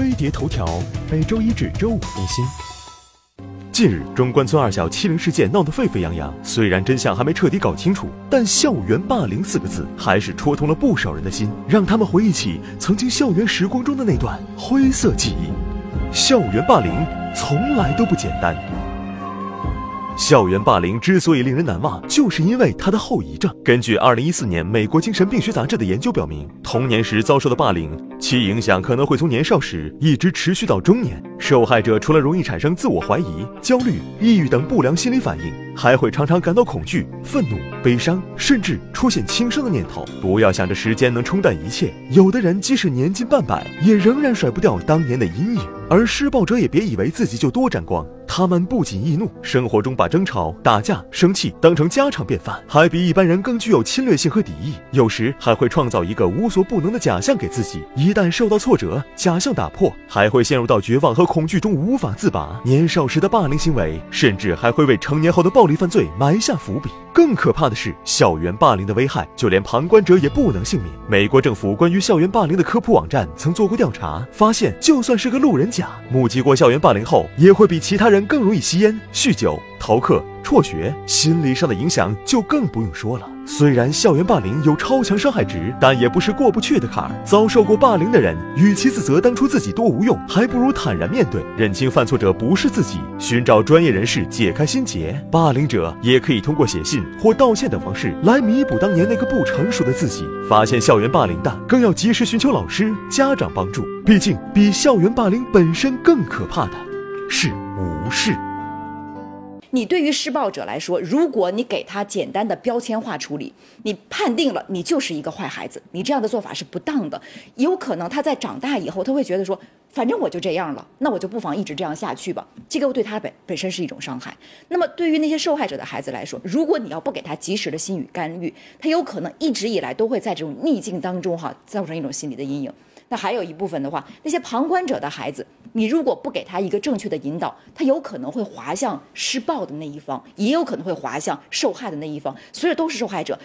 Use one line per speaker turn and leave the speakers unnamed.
飞碟头条，每周一至周五更新。近日，中关村二小欺凌事件闹得沸沸扬扬。虽然真相还没彻底搞清楚，但“校园霸凌”四个字还是戳痛了不少人的心，让他们回忆起曾经校园时光中的那段灰色记忆。校园霸凌从来都不简单。校园霸凌之所以令人难忘，就是因为它的后遗症。根据二零一四年美国精神病学杂志的研究表明，童年时遭受的霸凌，其影响可能会从年少时一直持续到中年。受害者除了容易产生自我怀疑、焦虑、抑郁等不良心理反应，还会常常感到恐惧、愤怒、悲伤，甚至出现轻生的念头。不要想着时间能冲淡一切，有的人即使年近半百，也仍然甩不掉当年的阴影。而施暴者也别以为自己就多沾光，他们不仅易怒，生活中把争吵、打架、生气当成家常便饭，还比一般人更具有侵略性和敌意。有时还会创造一个无所不能的假象给自己，一旦受到挫折，假象打破，还会陷入到绝望和恐惧中无法自拔。年少时的霸凌行为，甚至还会为成年后的暴力犯罪埋下伏笔。更可怕的是，校园霸凌的危害，就连旁观者也不能幸免。美国政府关于校园霸凌的科普网站曾做过调查，发现就算是个路人甲，目击过校园霸凌后，也会比其他人更容易吸烟、酗酒、逃课。辍学，心理上的影响就更不用说了。虽然校园霸凌有超强伤害值，但也不是过不去的坎儿。遭受过霸凌的人，与其自责当初自己多无用，还不如坦然面对，认清犯错者不是自己，寻找专业人士解开心结。霸凌者也可以通过写信或道歉等方式来弥补当年那个不成熟的自己。发现校园霸凌的，更要及时寻求老师、家长帮助。毕竟，比校园霸凌本身更可怕的是无视。
你对于施暴者来说，如果你给他简单的标签化处理，你判定了你就是一个坏孩子，你这样的做法是不当的。有可能他在长大以后，他会觉得说，反正我就这样了，那我就不妨一直这样下去吧。这个对他本本身是一种伤害。那么对于那些受害者的孩子来说，如果你要不给他及时的心理干预，他有可能一直以来都会在这种逆境当中哈，造成一种心理的阴影。那还有一部分的话，那些旁观者的孩子。你如果不给他一个正确的引导，他有可能会滑向施暴的那一方，也有可能会滑向受害的那一方，所以都是受害者。